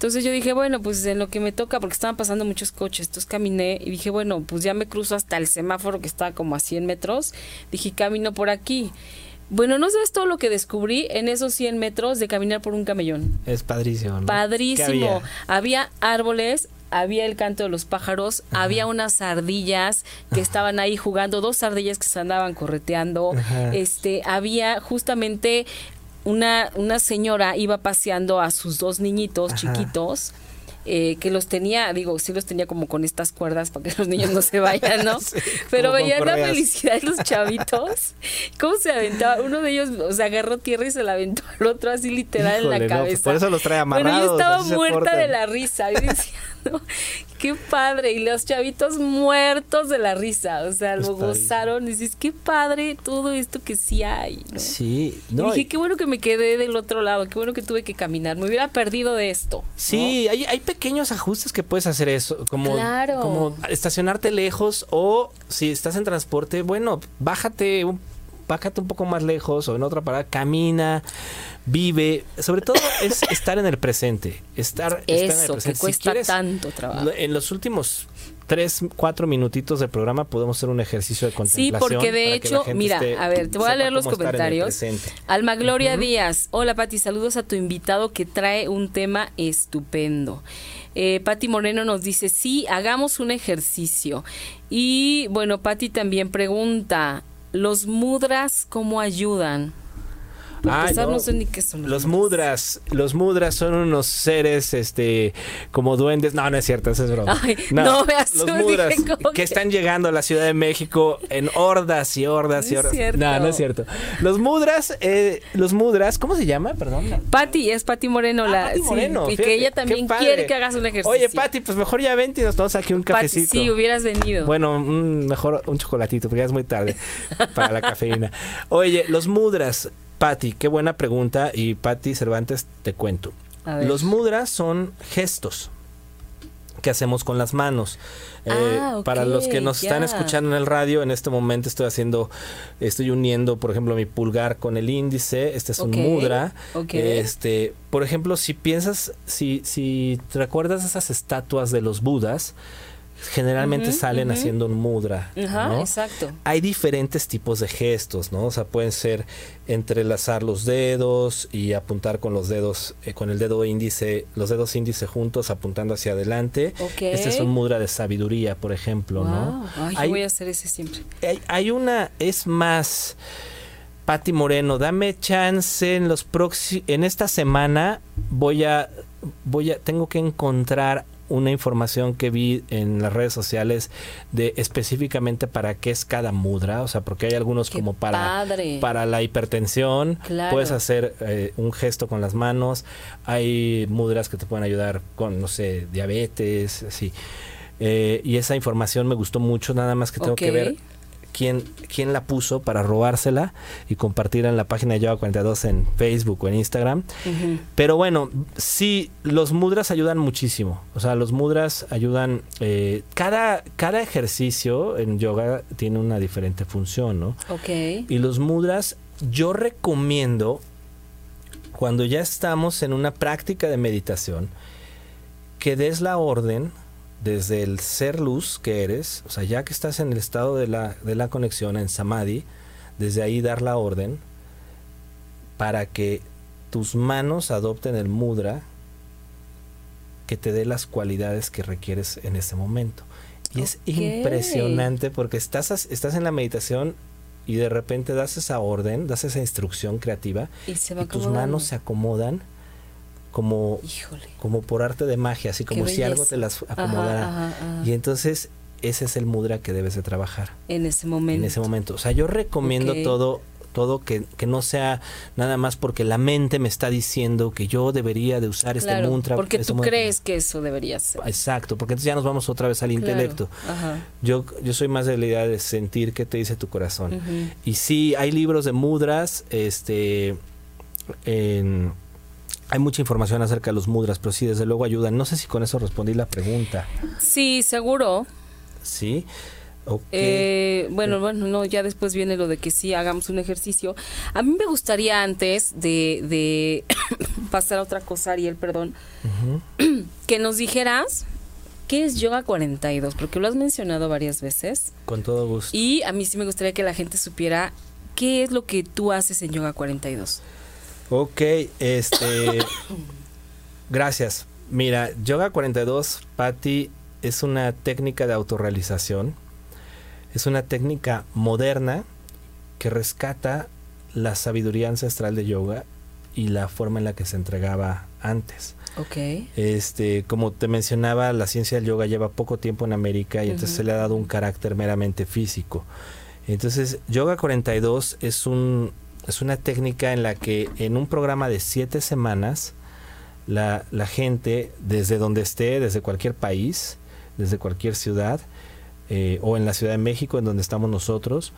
Entonces yo dije, bueno, pues en lo que me toca, porque estaban pasando muchos coches, entonces caminé y dije, bueno, pues ya me cruzo hasta el semáforo que estaba como a 100 metros, dije, camino por aquí. Bueno, no sabes todo lo que descubrí en esos 100 metros de caminar por un camellón. Es padrísimo. ¿no? Padrísimo. Había? árboles, había el canto de los pájaros, había unas ardillas que estaban ahí jugando, dos ardillas que se andaban correteando, este, había justamente una, una señora iba paseando a sus dos niñitos chiquitos. Eh, que los tenía, digo, sí los tenía como con estas cuerdas para que los niños no se vayan, ¿no? Pero veía la felicidad de los chavitos, cómo se aventaba, uno de ellos, o sea, agarró tierra y se la aventó al otro así literal en la cabeza. Pues por eso los trae amarrados. Bueno, yo estaba muerta de la risa, y decía, qué padre. Y los chavitos muertos de la risa. O sea, lo gozaron. Y dices, qué padre todo esto que sí hay. Sí. y dije, qué bueno que me quedé del otro lado. Qué bueno que tuve que caminar. Me hubiera perdido de esto. Sí, hay, hay, pequeños ajustes que puedes hacer eso. Como, como estacionarte lejos o si estás en transporte, bueno, bájate un bájate un poco más lejos o en otra parada, camina, vive. Sobre todo es estar en el presente. Estar, Eso, en el presente. que cuesta tanto trabajo. En los últimos tres, cuatro minutitos de programa podemos hacer un ejercicio de contemplación. Sí, porque de hecho, mira, a ver, te voy a leer los comentarios. Alma Gloria Díaz, hola Pati, saludos a tu invitado que trae un tema estupendo. Eh, Pati Moreno nos dice, sí, hagamos un ejercicio. Y bueno, Pati también pregunta, ¿Los mudras cómo ayudan? Ah, no. sé ni qué son. Los mudras, los mudras son unos seres, este, como duendes. No, no es cierto, eso es broma. no, Los mudras que, están llegando a la Ciudad de México en hordas y hordas y hordas. No, no es cierto. Los mudras, eh, los mudras, ¿cómo se llama? Perdón. Patti, es Patti Moreno. Ah, la, Moreno. y que ella también quiere que hagas un ejercicio. Oye, Patti, pues mejor ya vente y nos tomamos aquí un cafecito. Pati, sí, hubieras venido. Bueno, mejor un chocolatito, porque ya es muy tarde para la cafeína. Oye, los mudras Patti, qué buena pregunta. Y Patti Cervantes, te cuento. Los mudras son gestos que hacemos con las manos. Eh, ah, para los que nos están escuchando en el radio, en este momento estoy haciendo, estoy uniendo, por ejemplo, mi pulgar con el índice. Este es un mudra. Este, por ejemplo, si piensas, si, si recuerdas esas estatuas de los budas, generalmente salen haciendo un mudra. Ajá, exacto. Hay diferentes tipos de gestos, ¿no? O sea, pueden ser entrelazar los dedos y apuntar con los dedos, eh, con el dedo índice, los dedos índice juntos apuntando hacia adelante. Este es un mudra de sabiduría, por ejemplo, ¿no? Ay, voy a hacer ese siempre. Hay, hay una, es más... Patti Moreno, dame chance en los en esta semana voy a voy a tengo que encontrar una información que vi en las redes sociales de específicamente para qué es cada mudra, o sea, porque hay algunos como para, para la hipertensión, puedes hacer eh, un gesto con las manos, hay mudras que te pueden ayudar con, no sé, diabetes, así. Eh, y esa información me gustó mucho, nada más que tengo que ver quién, quién la puso para robársela y compartirla en la página de Yoga 42 en Facebook o en Instagram. Pero bueno, sí, los mudras ayudan muchísimo. O sea, los mudras ayudan. Eh, cada, cada ejercicio en yoga tiene una diferente función, ¿no? Ok. Y los mudras, yo recomiendo, cuando ya estamos en una práctica de meditación, que des la orden desde el ser luz que eres, o sea, ya que estás en el estado de la, de la conexión, en samadhi, desde ahí dar la orden para que tus manos adopten el mudra que te dé las cualidades que requieres en ese momento. Y es impresionante porque estás, estás en la meditación y de repente das esa orden, das esa instrucción creativa y, tus manos se acomodan como, como por arte de magia, así como si algo te las acomodara. Y entonces ese es el mudra que debes de trabajar. En ese momento. En ese momento. O sea, yo recomiendo todo todo que, que, no sea nada más porque la mente me está diciendo que yo debería de usar este mudra. Porque tú crees que eso debería ser. Exacto, porque entonces ya nos vamos otra vez al intelecto. Yo, yo soy más de la idea de sentir qué te dice tu corazón. Y sí, hay libros de mudras, este, en hay mucha información acerca de los mudras, pero sí, desde luego ayudan. No sé si con eso respondí la pregunta. Sí, seguro. Sí. Eh, bueno, bueno, no, ya después viene lo de que sí hagamos un ejercicio. A mí me gustaría antes de, de pasar a otra cosa, Ariel, perdón, que nos dijeras qué es Yoga 42, porque lo has mencionado varias veces. Con todo gusto. Y a mí sí me gustaría que la gente supiera qué es lo que tú haces en Yoga 42. Ok, este. gracias. Mira, Yoga 42, Patti, es una técnica de autorrealización. Es una técnica moderna que rescata la sabiduría ancestral de yoga y la forma en la que se entregaba antes. Ok. Este, como te mencionaba, la ciencia del yoga lleva poco tiempo en América y entonces se le ha dado un carácter meramente físico. Entonces, Yoga 42 es un es una técnica en la que en un programa de siete semanas la, gente, desde donde esté, desde cualquier país, desde cualquier ciudad, eh, o en la Ciudad de México, en donde estamos nosotros,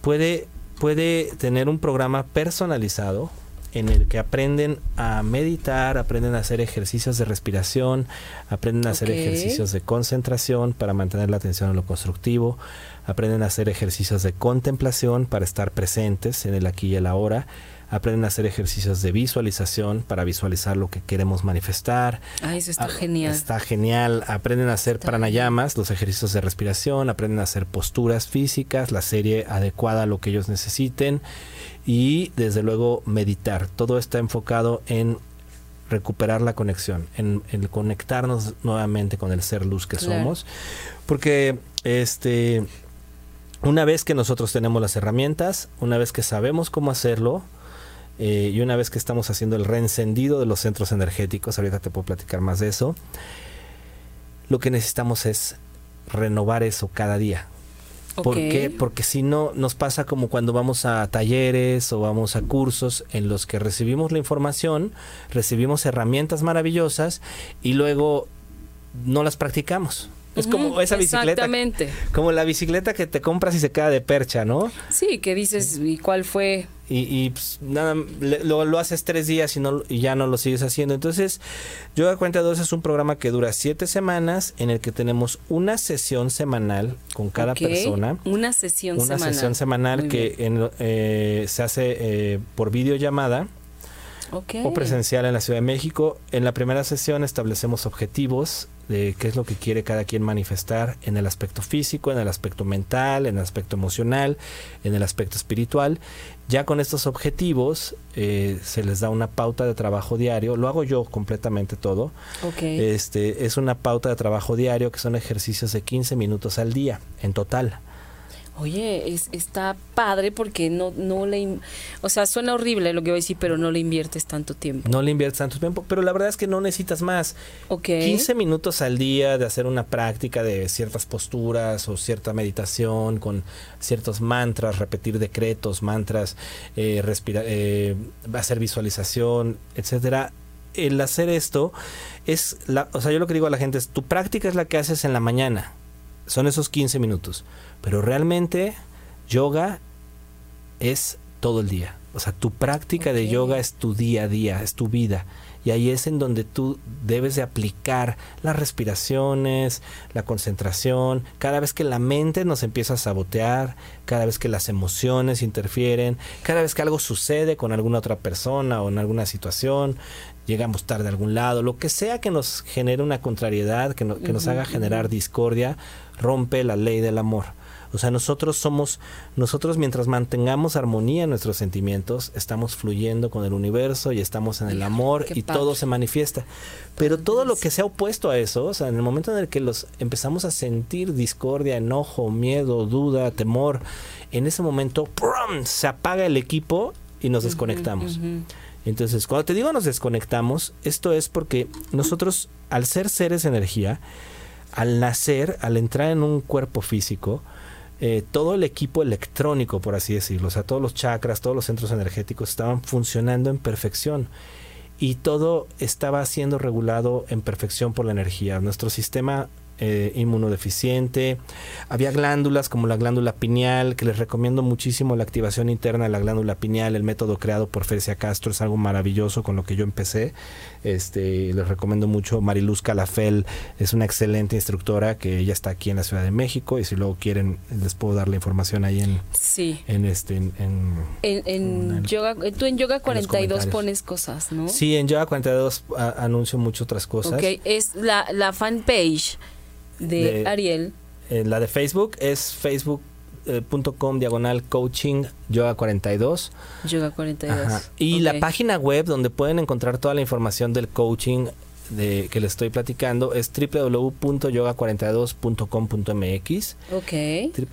puede, puede tener un programa personalizado en el que aprenden a meditar, aprenden a hacer ejercicios de respiración, aprenden a hacer ejercicios de concentración para mantener la atención en lo constructivo, aprenden a hacer ejercicios de contemplación para estar presentes en el aquí y el ahora, aprenden a hacer ejercicios de visualización para visualizar lo que queremos manifestar. Ah, eso está genial. Está genial. Aprenden a hacer pranayamas, los ejercicios de respiración, aprenden a hacer posturas físicas, la serie adecuada a lo que ellos necesiten y desde luego meditar. Todo está enfocado en recuperar la conexión, en, en conectarnos nuevamente con el ser luz que somos, porque este una vez que nosotros tenemos las herramientas, una vez que sabemos cómo hacerlo, eh, y una vez que estamos haciendo el reencendido de los centros energéticos, ahorita te puedo platicar más de eso, lo que necesitamos es renovar eso cada día. ¿Por qué? Porque si no, nos pasa como cuando vamos a talleres o vamos a cursos en los que recibimos la información, recibimos herramientas maravillosas y luego no las practicamos. Es como esa bicicleta. Exactamente. Como la bicicleta que te compras y se queda de percha, ¿no? Sí, que dices, ¿y cuál fue? Y, pues, nada, lo, lo, haces tres días y, no, y ya no lo sigues haciendo. Entonces, Yoga Cuenta 2 es un programa que dura siete semanas en el que tenemos una sesión semanal con cada persona. Una sesión semanal. Una sesión semanal que eh, se hace eh, por videollamada. o presencial en la Ciudad de México. En la primera sesión establecemos objetivos de qué es lo que quiere cada quien manifestar en el aspecto físico, en el aspecto mental, en el aspecto emocional, en el aspecto espiritual. Ya con estos objetivos eh, se les da una pauta de trabajo diario. Lo hago yo completamente todo. Este, es una pauta de trabajo diario que son ejercicios de 15 minutos al día en total. Oye, es, está padre porque no, no le... O sea, suena horrible lo que voy a decir, pero no le inviertes tanto tiempo. No le inviertes tanto tiempo, pero la verdad es que no necesitas más. Ok. 15 minutos al día de hacer una práctica de ciertas posturas o cierta meditación con ciertos mantras, repetir decretos, mantras, eh, respirar, eh, hacer visualización, etcétera. El hacer esto es, la, o sea, yo lo que digo a la gente es, tu práctica es la que haces en la mañana. Son esos 15 minutos pero realmente yoga es todo el día. O sea, tu práctica de yoga es tu día a día, es tu vida. Y ahí es en donde tú debes de aplicar las respiraciones, la concentración, cada vez que la mente nos empieza a sabotear, cada vez que las emociones interfieren, cada vez que algo sucede con alguna otra persona o en alguna situación, llegamos tarde a algún lado, lo que sea que nos genere una contrariedad, que, que nos haga generar discordia, rompe la ley del amor. O sea, nosotros somos, nosotros mientras mantengamos armonía en nuestros sentimientos, estamos fluyendo con el universo y estamos en el amor y todo se manifiesta. Pero todo lo que sea opuesto a eso, o sea, en el momento en el que los empezamos a sentir discordia, enojo, miedo, duda, temor, en ese momento se apaga el equipo y nos desconectamos. Entonces, cuando te digo nos desconectamos, esto es porque nosotros, al ser seres energía, al nacer, al entrar en un cuerpo físico, eh, todo el equipo electrónico, por así decirlo, o sea, todos los chakras, todos los centros energéticos estaban funcionando en perfección y todo estaba siendo regulado en perfección por la energía. Nuestro sistema eh, inmunodeficiente. Había glándulas como la glándula pineal, que les recomiendo muchísimo la activación interna de la glándula pineal, el método creado por Fercia Castro, es algo maravilloso con lo que yo empecé. Este, les recomiendo mucho. Mariluz Calafel es una excelente instructora que ella está aquí en la Ciudad de México y si luego quieren les puedo dar la información ahí en sí. en este en, en, yoga tú en yoga 42 pones cosas, ¿no? Sí, en yoga 42 anuncio muchas otras cosas. Ok, es la la fanpage de, Ariel. Eh, la de Facebook es facebook.com diagonal coaching yoga 42. Yoga 42. Y la página web donde pueden encontrar toda la información del coaching de que les estoy platicando es www.yoga42.com.mx. Ok.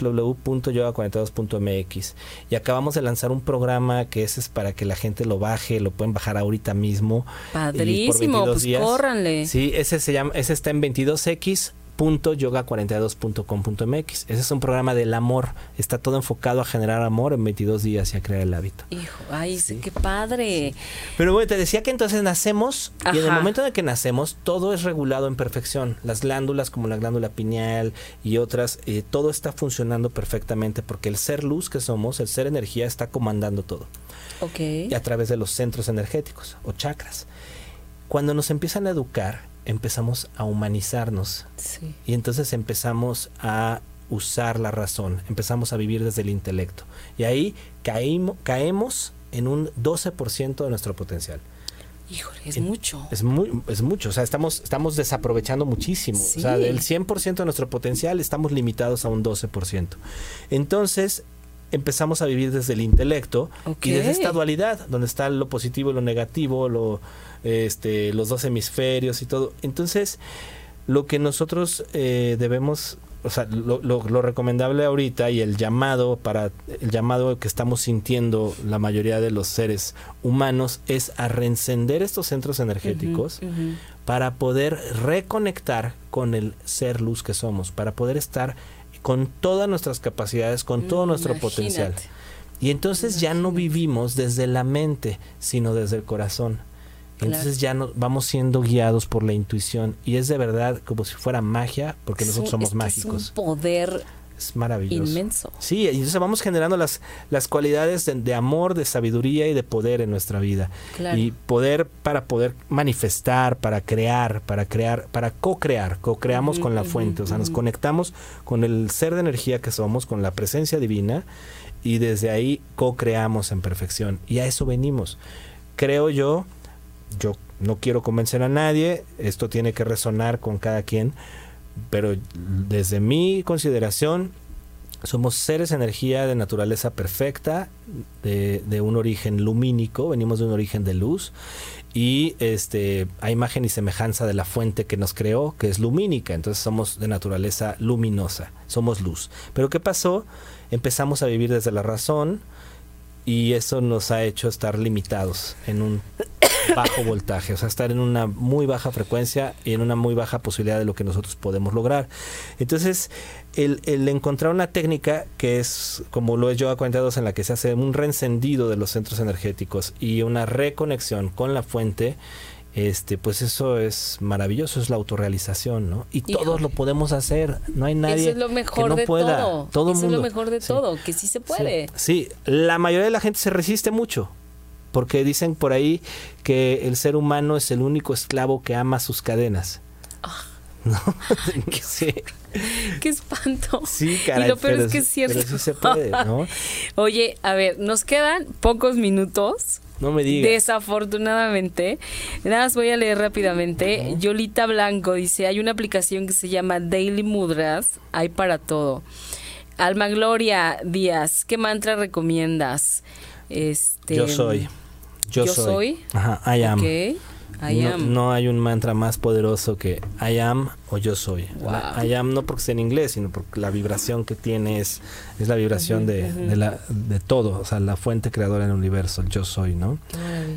www.yoga42.mx. Y acabamos de lanzar un programa que ese es para que la gente lo baje, lo pueden bajar ahorita mismo. Padrísimo, pues córranle. Sí, ese se llama, ese está en 22x yoga42.com.mx. Ese es un programa del amor. Está todo enfocado a generar amor en 22 días y a crear el hábito. Hijo, ay, sí. qué padre. Pero bueno, te decía que entonces nacemos y en el momento en que nacemos todo es regulado en perfección. Las glándulas como la glándula pineal y otras, eh, todo está funcionando perfectamente porque el ser luz que somos, el ser energía está comandando todo. Ok. Y a través de los centros energéticos o chakras. Cuando nos empiezan a educar, empezamos a humanizarnos. Y entonces empezamos a usar la razón, empezamos a vivir desde el intelecto. Y ahí caemos en un 12% de nuestro potencial. Híjole, es mucho. Es, muy, es mucho, o sea, estamos, estamos desaprovechando muchísimo. O sea, del 100% de nuestro potencial estamos limitados a un 12%. Entonces, empezamos a vivir desde el intelecto y desde esta dualidad, donde está lo positivo y lo negativo, lo, este, los dos hemisferios y todo. Entonces, lo que nosotros eh, debemos, o sea, lo, lo, recomendable ahorita y el llamado para el llamado que estamos sintiendo la mayoría de los seres humanos es a reencender estos centros energéticos para poder reconectar con el ser luz que somos, para poder estar con todas nuestras capacidades, con todo nuestro potencial. Y entonces ya no vivimos desde la mente, sino desde el corazón. Entonces ya no, vamos siendo guiados por la intuición y es de verdad como si fuera magia, porque nosotros somos mágicos. Es un poder es maravilloso. Inmenso. Sí, y entonces vamos generando las, las cualidades de, amor, de sabiduría y de poder en nuestra vida. Y poder para poder manifestar, para crear, para crear, para co-crear. Co-creamos con la fuente, o sea, nos conectamos con el ser de energía que somos, con la presencia divina y desde ahí co-creamos en perfección. Y a eso venimos. Creo yo yo no quiero convencer a nadie, esto tiene que resonar con cada quien, pero desde mi consideración, somos seres energía de naturaleza perfecta, de, de, un origen lumínico, venimos de un origen de luz y este a imagen y semejanza de la fuente que nos creó, que es lumínica, entonces somos de naturaleza luminosa, somos luz. Pero ¿qué pasó? Empezamos a vivir desde la razón y eso nos ha hecho estar limitados en un bajo voltaje, o sea, estar en una muy baja frecuencia y en una muy baja posibilidad de lo que nosotros podemos lograr. Entonces, el, el encontrar una técnica que es, como lo he yo a 42, en la que se hace un reencendido de los centros energéticos y una reconexión con la fuente, este, pues eso es maravilloso, es la autorrealización, ¿no? Y todos lo podemos hacer, no hay nadie eso es lo mejor que no de pueda. Todo. todo eso es lo mejor de todo, que sí se puede. sí, la mayoría de la gente se resiste mucho, porque dicen por ahí que el ser humano es el único esclavo que ama sus cadenas. Ah. ¿No? ¿Qué, sí. Qué espanto. Sí, caray, y lo peor es que es cierto. Pero sí se puede, ¿no? Oye, a ver, nos quedan pocos minutos. No me digas. Desafortunadamente. Nada más voy a leer rápidamente. Yolita Blanco dice, hay una aplicación que se llama Daily Mudras. Hay para todo. Alma Gloria Díaz, ¿qué mantra recomiendas? Este, yo soy. Yo, soy. Ajá, I am. No, hay un mantra más poderoso que I am o yo soy. I am no porque sea en inglés, sino porque la vibración que tiene es, la vibración de, la, de todo, o sea, la fuente creadora del universo, el yo soy, ¿no?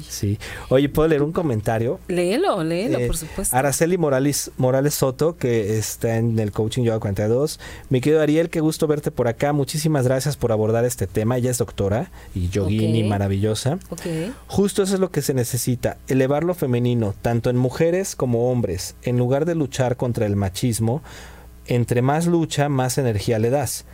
Sí. Oye, ¿puedo leer un comentario? Léelo, léelo, eh, por supuesto. Araceli Morales, Morales Soto, que está en el Coaching Yoga 42. Mi querido Ariel, qué gusto verte por acá. Muchísimas gracias por abordar este tema. Ella es doctora y yogini maravillosa. Justo eso es lo que se necesita, elevar lo femenino, tanto en mujeres como hombres, en lugar de luchar contra el machismo, entre más lucha, más energía le das.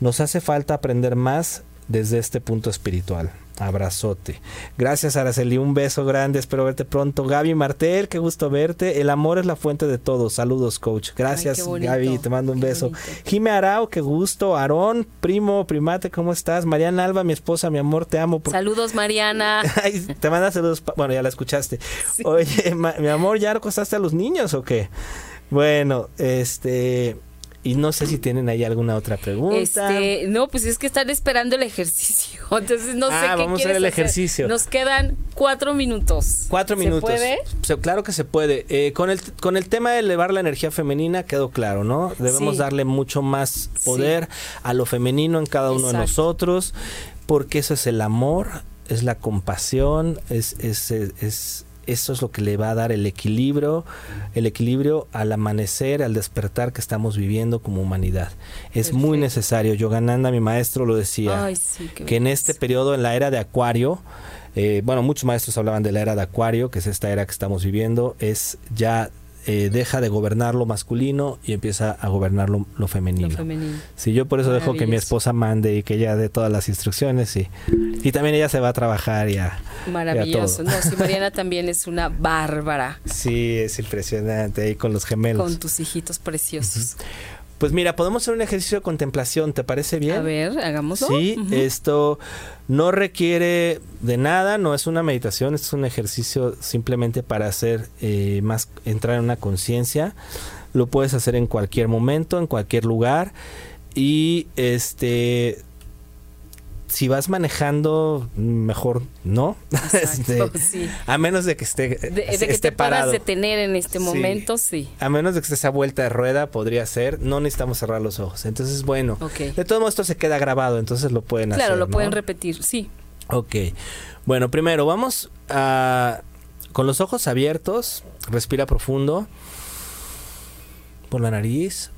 Nos hace falta aprender más desde este punto espiritual. Abrazote. Gracias, Araceli. Un beso grande. Espero verte pronto. Gaby Martel, qué gusto verte. El amor es la fuente de todo. Saludos, coach. Gracias, Gaby. Te mando un beso. Jime Arao, qué gusto. Aarón, primo, primate, ¿cómo estás? Mariana Alba, mi esposa, mi amor, te amo. Saludos, Mariana. te manda saludos. Bueno, ya la escuchaste. Oye, mi amor, ¿ya acostaste a los niños o qué? Bueno, este y no sé si tienen ahí alguna otra pregunta. Este, no, pues es que están esperando el ejercicio. Entonces no sé ah, qué vamos a hacer el ejercicio. Nos quedan cuatro minutos. Cuatro minutos. ¿Se puede? claro que se puede. Eh, con el con el tema de elevar la energía femenina quedó claro, ¿no? Debemos darle mucho más poder a lo femenino en cada uno de nosotros, porque eso es el amor, es la compasión, es, es, es eso es lo que le va a dar el equilibrio, el equilibrio al amanecer, al despertar que estamos viviendo como humanidad. Es muy necesario. Yogananda, mi maestro, lo decía, que en este periodo, en la era de Acuario, eh, bueno, muchos maestros hablaban de la era de Acuario, que es esta era que estamos viviendo, es ya eh, deja de gobernar lo masculino y empieza a gobernar lo, femenino. Sí, yo por eso dejo que mi esposa mande y que ella dé todas las instrucciones y, y también ella se va a trabajar y a, Maravilloso. no, sí, Mariana también es una bárbara. Sí, es impresionante ahí con los gemelos. Con tus hijitos preciosos. Pues mira, podemos hacer un ejercicio de contemplación, ¿te parece bien? A ver, hagámoslo. Sí, esto no requiere de nada, no es una meditación, es un ejercicio simplemente para hacer eh, más, entrar en una conciencia. Lo puedes hacer en cualquier momento, en cualquier lugar. Y este si vas manejando, mejor no. Este, a menos de que esté, de, que te puedas detener en este momento, sí. A menos de que esté esa vuelta de rueda, podría ser. No necesitamos cerrar los ojos. Entonces, bueno. De todo modo, esto se queda grabado, entonces lo pueden hacer. Claro, lo pueden repetir, sí. Ok. Bueno, primero vamos a. Con los ojos abiertos, respira profundo. Por la nariz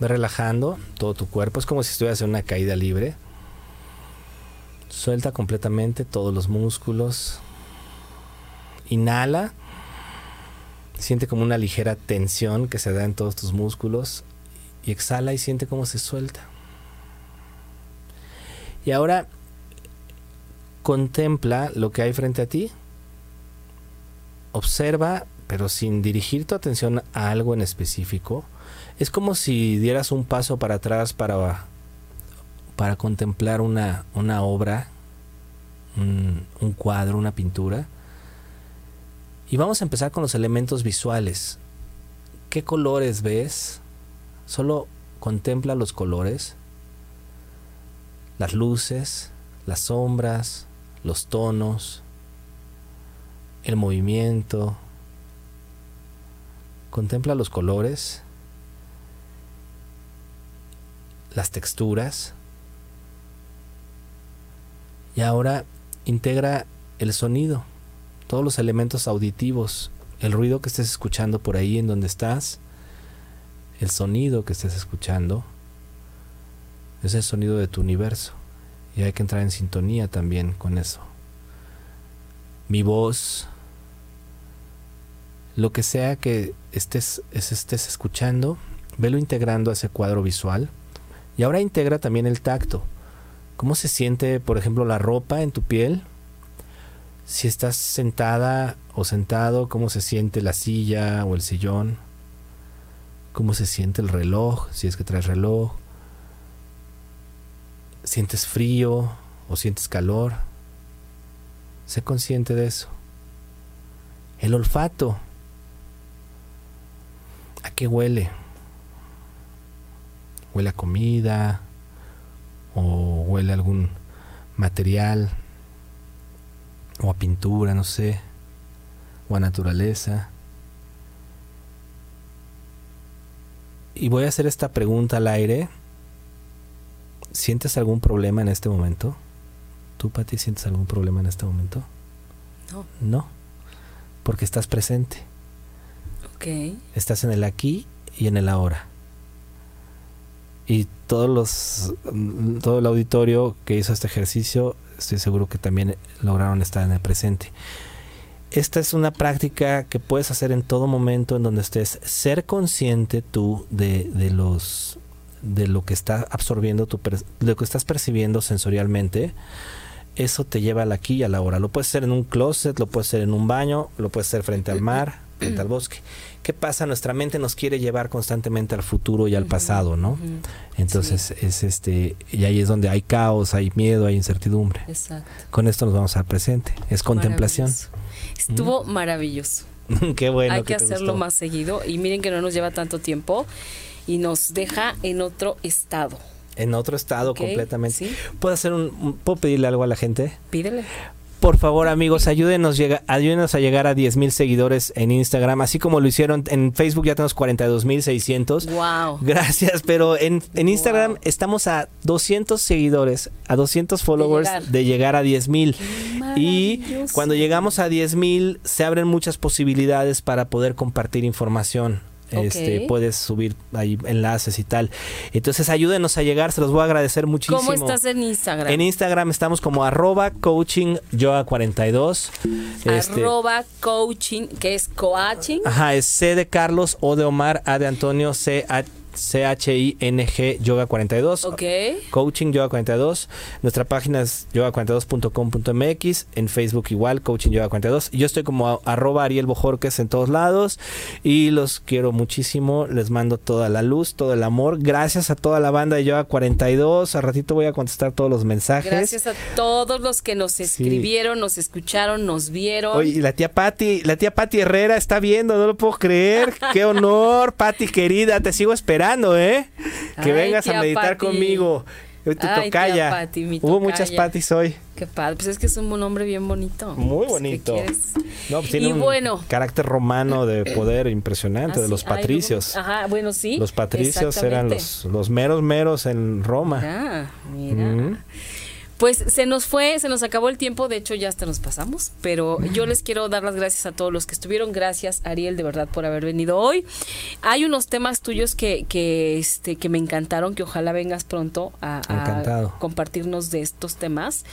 relajando todo tu cuerpo. Es como si estuvieras en una caída libre. Suelta completamente todos los músculos. Inhala. Siente como una ligera tensión que se da en todos tus músculos. Y exhala y siente cómo se suelta. Y ahora contempla lo que hay frente a ti. Observa, pero sin dirigir tu atención a algo en específico es como si dieras un paso para atrás para, para contemplar una, una obra, un, cuadro, una pintura, Y vamos a empezar con los elementos visuales. ¿Qué colores ves? Solo contempla los colores, las luces, las sombras, los tonos, el movimiento. Contempla los colores, las texturas. Y ahora integra el sonido, todos los elementos auditivos, el ruido que estés escuchando por ahí en donde estás, el sonido que estés escuchando, es el sonido de tu universo. Y hay que entrar en sintonía también con eso. Mi voz, lo que sea que estés, estés escuchando, velo integrando a ese cuadro visual. Y ahora integra también el tacto. ¿Cómo se siente, por ejemplo, la ropa en tu piel? Si estás sentada o sentado, ¿cómo se siente la silla o el sillón? ¿Cómo se siente el reloj, si es que traes reloj? ¿Sientes frío o sientes calor? Sé consciente de eso. El olfato. ¿A qué huele? ¿Huele a comida? ¿O huele a algún material? ¿O a pintura, no sé? ¿O a naturaleza? Y voy a hacer esta pregunta al aire. ¿Sientes algún problema en este momento? ¿Tú, Pati, sientes algún problema en este momento? No. No, porque estás presente. Estás en el aquí y en el ahora. Y todos los, todo el auditorio que hizo este ejercicio, estoy seguro que también lograron estar en el presente. Esta es una práctica que puedes hacer en todo momento en donde estés, ser consciente tú de, de los de lo que está absorbiendo tu de lo que estás percibiendo sensorialmente. Eso te lleva al aquí y a la hora lo puedes hacer en un closet lo puedes hacer en un baño lo puedes hacer frente al mar frente al bosque qué pasa nuestra mente nos quiere llevar constantemente al futuro y al pasado no entonces es este y ahí es donde hay caos hay miedo hay incertidumbre Exacto. con esto nos vamos al presente es contemplación Estuvo maravilloso. Qué bueno. Hay que, hacerlo más seguido y miren que no nos lleva tanto tiempo y nos deja en otro estado. En otro estado completamente. ¿Sí? ¿Puedo hacer un, puedo pedirle algo a la gente? Pídele. Por favor, amigos, ayúdenos, llega, ayúdenos a llegar a 10 mil seguidores en Instagram, así como lo hicieron en Facebook, ya tenemos 42 mil 600. Wow. Gracias, pero en, en Instagram wow. estamos a 200 seguidores, a 200 followers de llegar, de llegar a 10 mil. Y cuando llegamos a 10 mil, se abren muchas posibilidades para poder compartir información. Este, puedes subir ahí enlaces y tal. Entonces ayúdenos a llegar, se los voy a agradecer muchísimo. ¿Cómo estás en Instagram? En Instagram estamos como arroba coaching yoga 42. Este, arroba coaching, que es coaching. Ajá, es C de Carlos, O de Omar, A de Antonio, C H C-H-I-N-G Yoga 42. Ok. Coaching Yoga 42. Nuestra página es yoga42.com.mx. En Facebook igual, Coaching Yoga 42. Yo estoy como arroba Ariel Bojorques en todos lados. Y los quiero muchísimo. Les mando toda la luz, todo el amor. Gracias a toda la banda de Yoga 42. A ratito voy a contestar todos los mensajes. Gracias a todos los que nos escribieron, sí. nos escucharon, nos vieron. Oye, y la tía Patti, la tía Patti Herrera está viendo, no lo puedo creer. Qué honor, Patti querida. Te sigo esperando. ¿Eh? Que Ay, vengas a meditar Pati. conmigo. Tu Ay, tocaya. Pati, mi Hubo tocaya. muchas patis hoy. Qué padre, pues es que es un hombre bien bonito. Muy Pues, ¿qué bonito. No, pues tiene y un bueno, carácter romano de poder impresionante, de así- los ay, patricios. ajá, bueno, sí. Los patricios eran los, los meros meros en Roma. Ah, mira. Mm. Pues se nos fue, se nos acabó el tiempo, de hecho ya hasta nos pasamos, pero yo les quiero dar las gracias a todos los que estuvieron. Gracias, Ariel, de verdad, por haber venido hoy. Hay unos temas tuyos que, que, este, que me encantaron, que ojalá vengas pronto a, compartirnos de estos temas.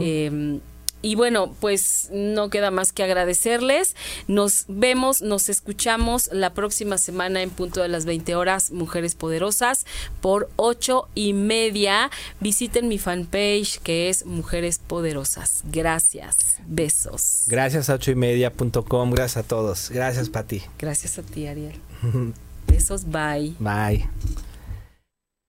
Eh, y bueno, pues no queda más que agradecerles. Nos vemos, nos escuchamos la próxima semana en punto de las 20 horas, Mujeres Poderosas, por ocho y media. Visiten mi fanpage que es Mujeres Poderosas. Gracias. Besos. Gracias a ochoymedia.com. Gracias a todos. Gracias, Pati. Gracias a ti, Ariel. Besos. Bye. Bye.